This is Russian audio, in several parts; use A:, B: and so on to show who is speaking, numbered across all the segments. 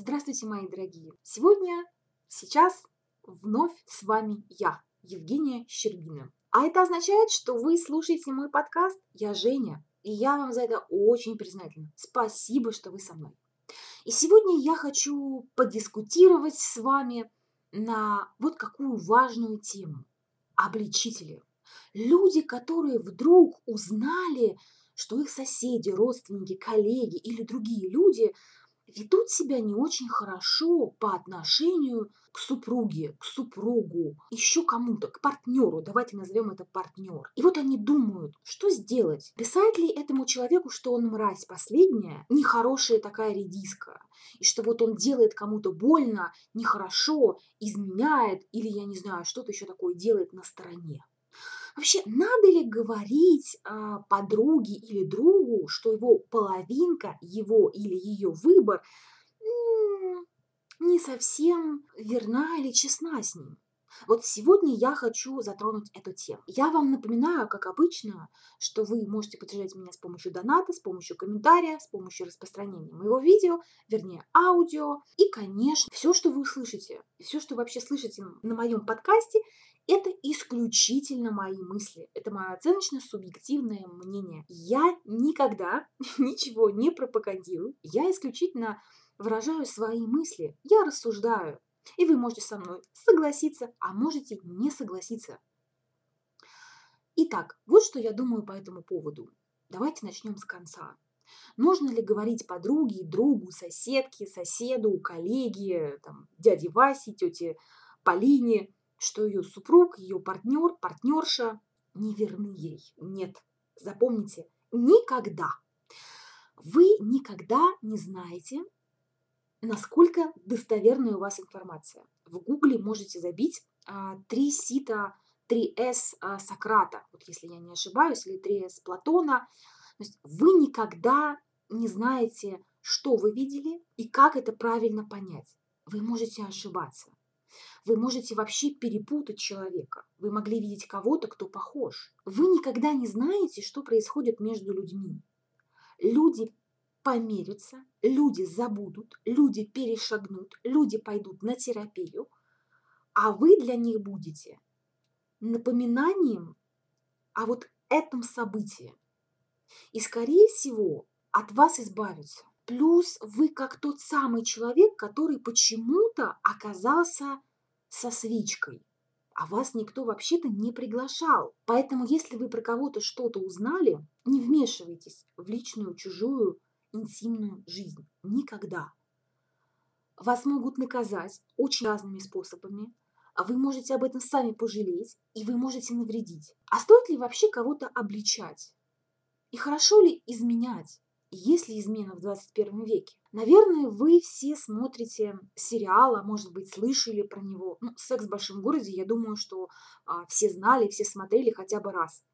A: Здравствуйте, мои дорогие! Сегодня, сейчас, вновь с вами я, Евгения Щербина. А это означает, что вы слушаете мой подкаст «Я Женя», и я вам за это очень признательна. Спасибо, что вы со мной. И сегодня я хочу подискутировать с вами на вот какую важную тему – обличители. Люди, которые вдруг узнали, что их соседи, родственники, коллеги или другие люди ведут себя не очень хорошо по отношению к супруге, к супругу, еще кому-то, к партнеру, давайте назовем это партнер. И вот они думают, что сделать? Писать ли этому человеку, что он мразь последняя, нехорошая такая редиска, и что вот он делает кому-то больно, нехорошо, изменяет, или, я не знаю, что-то еще такое делает на стороне. Вообще, надо ли говорить а, подруге или другу, что его половинка, его или ее выбор не совсем верна или честна с ним? Вот сегодня я хочу затронуть эту тему. Я вам напоминаю, как обычно, что вы можете поддержать меня с помощью доната, с помощью комментария, с помощью распространения моего видео, вернее аудио. И, конечно, все, что вы услышите, все, что вы вообще слышите на моем подкасте, это исключительно мои мысли. Это мое оценочно-субъективное мнение. Я никогда ничего не пропагандирую. Я исключительно выражаю свои мысли. Я рассуждаю. И вы можете со мной согласиться, а можете не согласиться. Итак, вот что я думаю по этому поводу. Давайте начнем с конца. Нужно ли говорить подруге, другу, соседке, соседу, коллеге, там, дяде Васе, тете Полине, что ее супруг, ее партнер, партнерша не верны ей. Нет, запомните, никогда. Вы никогда не знаете, насколько достоверная у вас информация. В Гугле можете забить а, три сита 3С а, Сократа, вот если я не ошибаюсь, или 3С Платона. То есть вы никогда не знаете, что вы видели и как это правильно понять. Вы можете ошибаться. Вы можете вообще перепутать человека. Вы могли видеть кого-то, кто похож. Вы никогда не знаете, что происходит между людьми. Люди помирятся, люди забудут, люди перешагнут, люди пойдут на терапию, а вы для них будете напоминанием о вот этом событии. И, скорее всего, от вас избавятся. Плюс вы как тот самый человек, который почему-то оказался со свечкой, а вас никто вообще-то не приглашал. Поэтому, если вы про кого-то что-то узнали, не вмешивайтесь в личную, чужую, интимную жизнь. Никогда. Вас могут наказать очень разными способами, а вы можете об этом сами пожалеть, и вы можете навредить. А стоит ли вообще кого-то обличать? И хорошо ли изменять? Есть ли измена в 21 веке? Наверное, вы все смотрите сериал, а может быть, слышали про него. Ну, «Секс в большом городе», я думаю, что а, все знали, все смотрели хотя бы раз.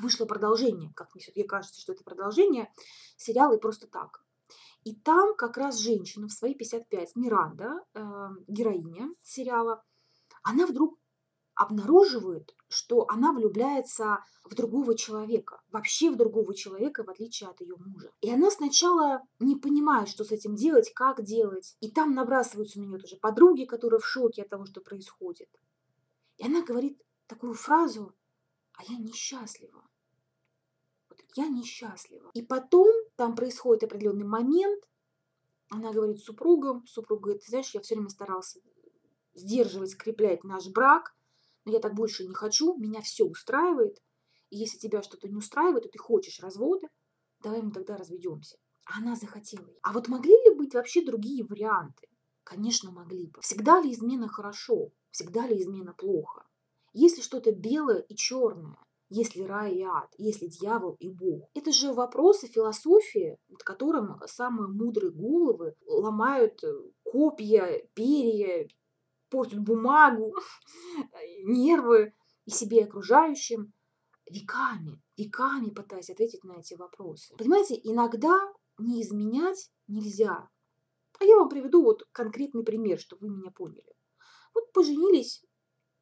A: Вышло продолжение, как мне все-таки кажется, что это продолжение сериала и просто так. И там как раз женщина в свои 55, Миранда, э, героиня сериала, она вдруг обнаруживает, что она влюбляется в другого человека, вообще в другого человека, в отличие от ее мужа. И она сначала не понимает, что с этим делать, как делать. И там набрасываются на нее тоже подруги, которые в шоке от того, что происходит. И она говорит такую фразу, а я несчастлива. Вот я несчастлива. И потом там происходит определенный момент, она говорит супругам, супруг говорит, знаешь, я все время старался сдерживать, скреплять наш брак, но я так больше не хочу, меня все устраивает. И если тебя что-то не устраивает, и ты хочешь развода, давай мы тогда разведемся. Она захотела. А вот могли ли быть вообще другие варианты? Конечно, могли бы. Всегда ли измена хорошо? Всегда ли измена плохо? Если что-то белое и черное, если рай и ад, если дьявол и Бог. Это же вопросы философии, над которым самые мудрые головы ломают э, копья, перья, портят бумагу, нервы и себе и окружающим веками, веками пытаясь ответить на эти вопросы. Понимаете, иногда не изменять нельзя. А я вам приведу вот конкретный пример, чтобы вы меня поняли. Вот поженились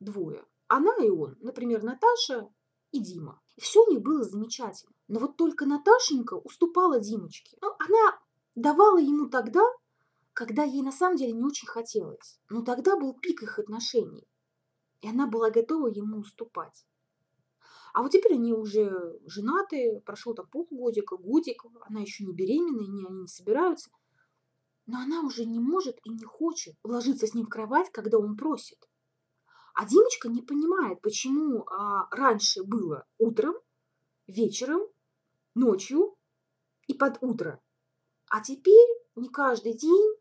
A: двое. Она и он, например, Наташа и Дима. И все у них было замечательно. Но вот только Наташенька уступала Димочке. Ну, она давала ему тогда когда ей на самом деле не очень хотелось. Но тогда был пик их отношений, и она была готова ему уступать. А вот теперь они уже женаты, прошел там полгодика, годик, она еще не беременна, и они не собираются. Но она уже не может и не хочет ложиться с ним в кровать, когда он просит. А Димочка не понимает, почему а, раньше было утром, вечером, ночью и под утро. А теперь не каждый день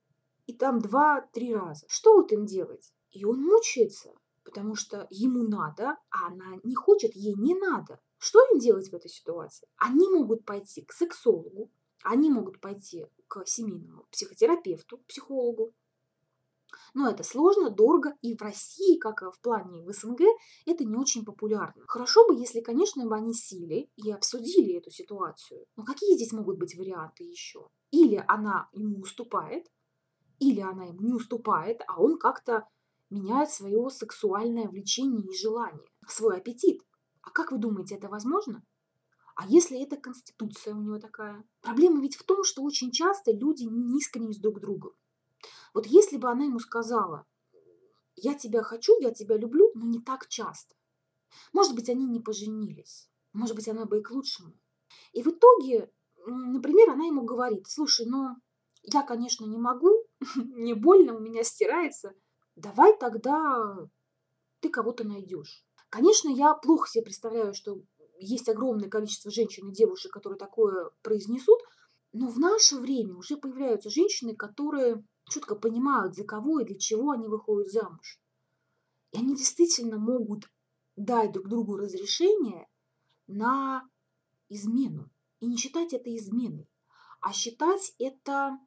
A: и там два-три раза. Что вот им делать? И он мучается потому что ему надо, а она не хочет, ей не надо. Что им делать в этой ситуации? Они могут пойти к сексологу, они могут пойти к семейному психотерапевту, психологу. Но это сложно, дорого, и в России, как и в плане в СНГ, это не очень популярно. Хорошо бы, если, конечно, бы они сели и обсудили эту ситуацию. Но какие здесь могут быть варианты еще? Или она ему уступает, или она ему не уступает, а он как-то меняет свое сексуальное влечение и желание, свой аппетит. А как вы думаете, это возможно? А если это конституция у него такая? Проблема ведь в том, что очень часто люди не искренне с друг другом. Вот если бы она ему сказала, я тебя хочу, я тебя люблю, но не так часто. Может быть, они не поженились. Может быть, она бы и к лучшему. И в итоге, например, она ему говорит, слушай, ну, я, конечно, не могу, мне больно, у меня стирается, давай тогда ты кого-то найдешь. Конечно, я плохо себе представляю, что есть огромное количество женщин и девушек, которые такое произнесут, но в наше время уже появляются женщины, которые четко понимают, за кого и для чего они выходят замуж. И они действительно могут дать друг другу разрешение на измену. И не считать это изменой, а считать это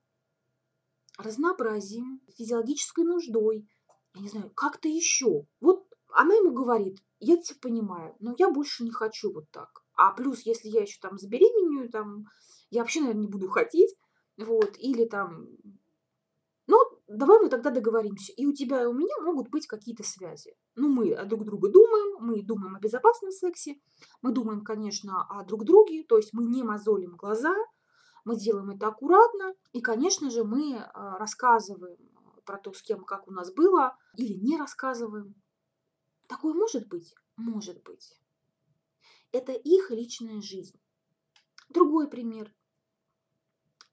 A: разнообразием, физиологической нуждой, я не знаю, как-то еще. Вот она ему говорит, я тебя понимаю, но я больше не хочу вот так. А плюс, если я еще там забеременею, там, я вообще, наверное, не буду хотеть, вот, или там, ну, давай мы тогда договоримся. И у тебя, и у меня могут быть какие-то связи. Ну, мы друг друга думаем, мы думаем о безопасном сексе, мы думаем, конечно, о друг друге, то есть мы не мозолим глаза, мы делаем это аккуратно, и, конечно же, мы а, рассказываем про то, с кем как у нас было, или не рассказываем. Такое может быть? Может быть. Это их личная жизнь. Другой пример.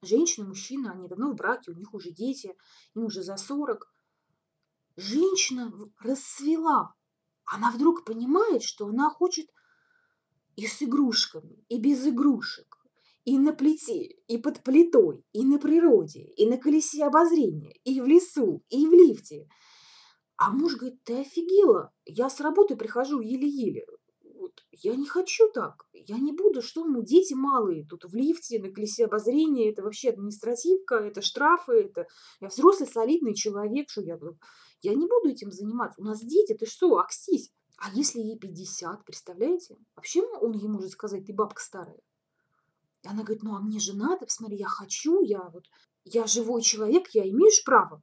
A: Женщина, мужчина, они давно в браке, у них уже дети, им уже за 40. Женщина расцвела. Она вдруг понимает, что она хочет и с игрушками, и без игрушек, и на плите, и под плитой, и на природе, и на колесе обозрения, и в лесу, и в лифте. А муж говорит, ты офигела, я с работы прихожу еле-еле. Вот, я не хочу так, я не буду, что мы, дети малые, тут в лифте, на колесе обозрения, это вообще административка, это штрафы, это я взрослый солидный человек, что я, я не буду этим заниматься, у нас дети, ты что, акстись. А если ей 50, представляете? Вообще он ей может сказать, ты бабка старая. И она говорит, ну а мне же надо, посмотри, я хочу, я вот, я живой человек, я имеешь право.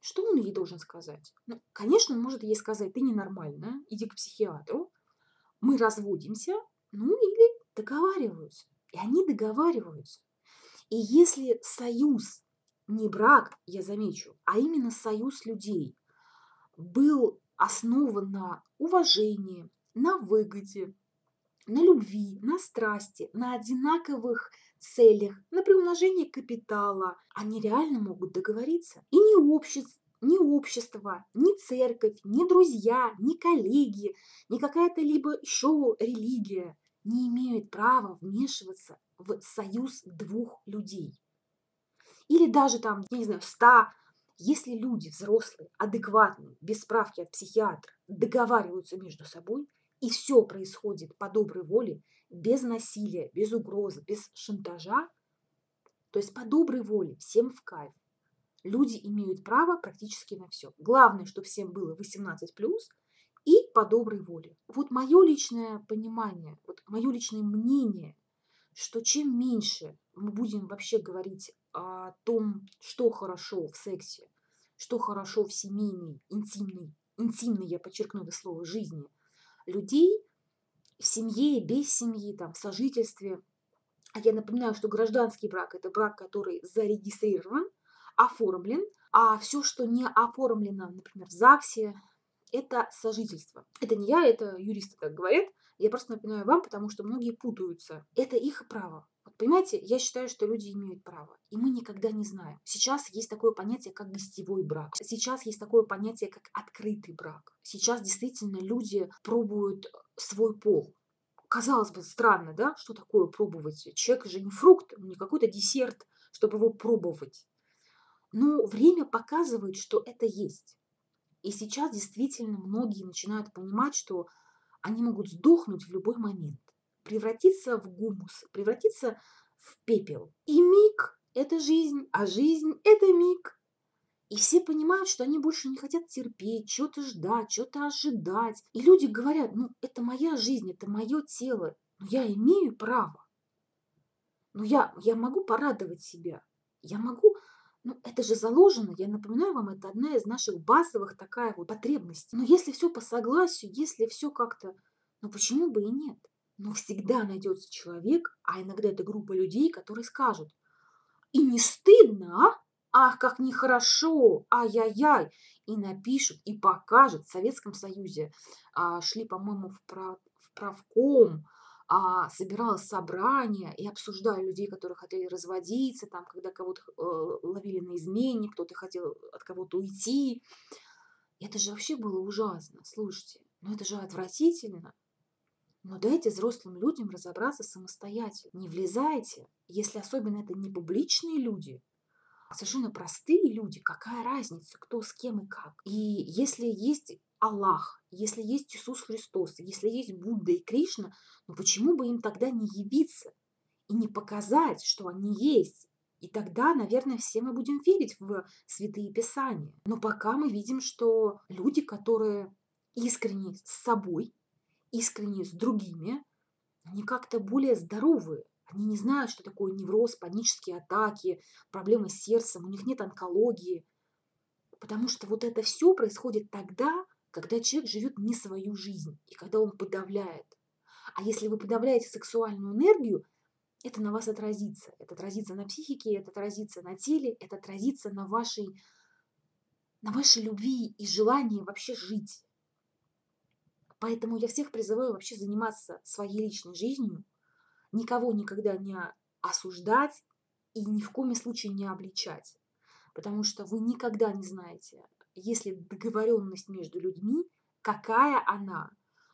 A: Что он ей должен сказать? Ну, конечно, он может ей сказать, ты ненормальная, иди к психиатру, мы разводимся, ну или договариваются. И они договариваются. И если союз, не брак, я замечу, а именно союз людей был основан на уважении, на выгоде, на любви, на страсти, на одинаковых целях, на приумножение капитала, они реально могут договориться. И ни общество, ни общество, ни церковь, ни друзья, ни коллеги, ни какая-то либо еще религия не имеют права вмешиваться в союз двух людей. Или даже там, я не знаю, ста, если люди взрослые, адекватные, без справки от психиатра, договариваются между собой – и все происходит по доброй воле, без насилия, без угрозы, без шантажа, то есть по доброй воле, всем в кайф. Люди имеют право практически на все. Главное, чтобы всем было 18 плюс и по доброй воле. Вот мое личное понимание, вот мое личное мнение, что чем меньше мы будем вообще говорить о том, что хорошо в сексе, что хорошо в семейной, интимной, интимной, я подчеркну это слово, жизни – людей в семье без семьи, там, в сожительстве. А я напоминаю, что гражданский брак – это брак, который зарегистрирован, оформлен, а все, что не оформлено, например, в ЗАГСе, это сожительство. Это не я, это юристы так говорят. Я просто напоминаю вам, потому что многие путаются. Это их право. Понимаете, я считаю, что люди имеют право, и мы никогда не знаем. Сейчас есть такое понятие, как гостевой брак. Сейчас есть такое понятие, как открытый брак. Сейчас действительно люди пробуют свой пол. Казалось бы, странно, да, что такое пробовать? Человек же не фрукт, не какой-то десерт, чтобы его пробовать. Но время показывает, что это есть. И сейчас действительно многие начинают понимать, что они могут сдохнуть в любой момент, превратиться в гумус, превратиться в пепел. И миг – это жизнь, а жизнь – это миг. И все понимают, что они больше не хотят терпеть, что-то ждать, что-то ожидать. И люди говорят, ну, это моя жизнь, это мое тело, но я имею право. Ну, я, я могу порадовать себя, я могу ну, это же заложено, я напоминаю вам, это одна из наших базовых такая вот потребностей. Но если все по согласию, если все как-то, ну почему бы и нет? Но всегда найдется человек, а иногда это группа людей, которые скажут, и не стыдно, а? Ах, как нехорошо, ай-яй-яй. И напишут, и покажут. В Советском Союзе а, шли, по-моему, в, прав, в правком, а, собиралось собрание и обсуждали людей, которые хотели разводиться, там, когда кого-то э, ловили на измене, кто-то хотел от кого-то уйти. Это же вообще было ужасно, слушайте. Ну это же отвратительно. Но дайте взрослым людям разобраться самостоятельно. Не влезайте, если особенно это не публичные люди, а совершенно простые люди, какая разница, кто с кем и как. И если есть Аллах, если есть Иисус Христос, если есть Будда и Кришна, ну почему бы им тогда не явиться и не показать, что они есть? И тогда, наверное, все мы будем верить в святые писания. Но пока мы видим, что люди, которые искренне с собой, искренне с другими, они как-то более здоровые. Они не знают, что такое невроз, панические атаки, проблемы с сердцем, у них нет онкологии. Потому что вот это все происходит тогда, когда человек живет не свою жизнь и когда он подавляет. А если вы подавляете сексуальную энергию, это на вас отразится. Это отразится на психике, это отразится на теле, это отразится на вашей, на вашей любви и желании вообще жить. Поэтому я всех призываю вообще заниматься своей личной жизнью, никого никогда не осуждать и ни в коем случае не обличать. Потому что вы никогда не знаете, если договоренность между людьми, какая она,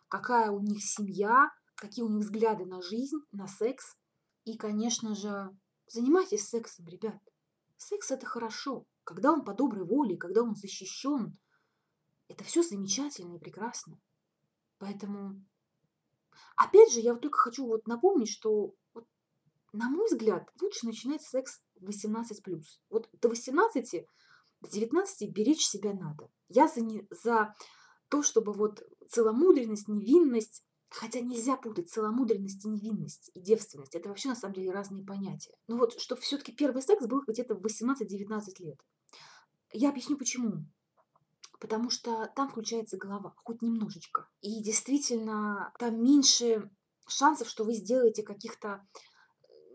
A: какая у них семья, какие у них взгляды на жизнь, на секс. И, конечно же, занимайтесь сексом, ребят. Секс это хорошо, когда он по доброй воле, когда он защищен. Это все замечательно и прекрасно. Поэтому, опять же, я вот только хочу вот напомнить, что вот, на мой взгляд, лучше начинать секс в 18+. Вот до 18 до 19 беречь себя надо. Я за, не, за то, чтобы вот целомудренность, невинность, хотя нельзя путать целомудренность и невинность, и девственность. Это вообще на самом деле разные понятия. Ну вот, чтобы все-таки первый секс был где-то в 18-19 лет. Я объясню почему. Потому что там включается голова, хоть немножечко. И действительно, там меньше шансов, что вы сделаете каких-то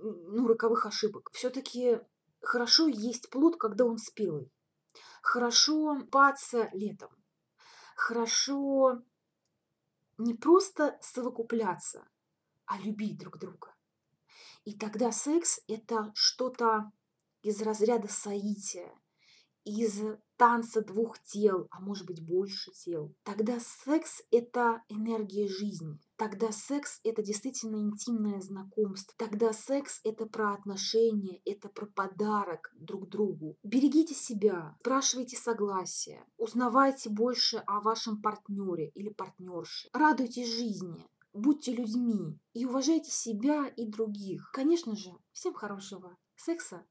A: ну, роковых ошибок. Все-таки хорошо есть плод, когда он спелый. Хорошо паться летом. Хорошо не просто совокупляться, а любить друг друга. И тогда секс – это что-то из разряда соития, из танца двух тел, а может быть больше тел. Тогда секс – это энергия жизни. Тогда секс – это действительно интимное знакомство. Тогда секс – это про отношения, это про подарок друг другу. Берегите себя, спрашивайте согласия, узнавайте больше о вашем партнере или партнерше. Радуйтесь жизни, будьте людьми и уважайте себя и других. Конечно же, всем хорошего секса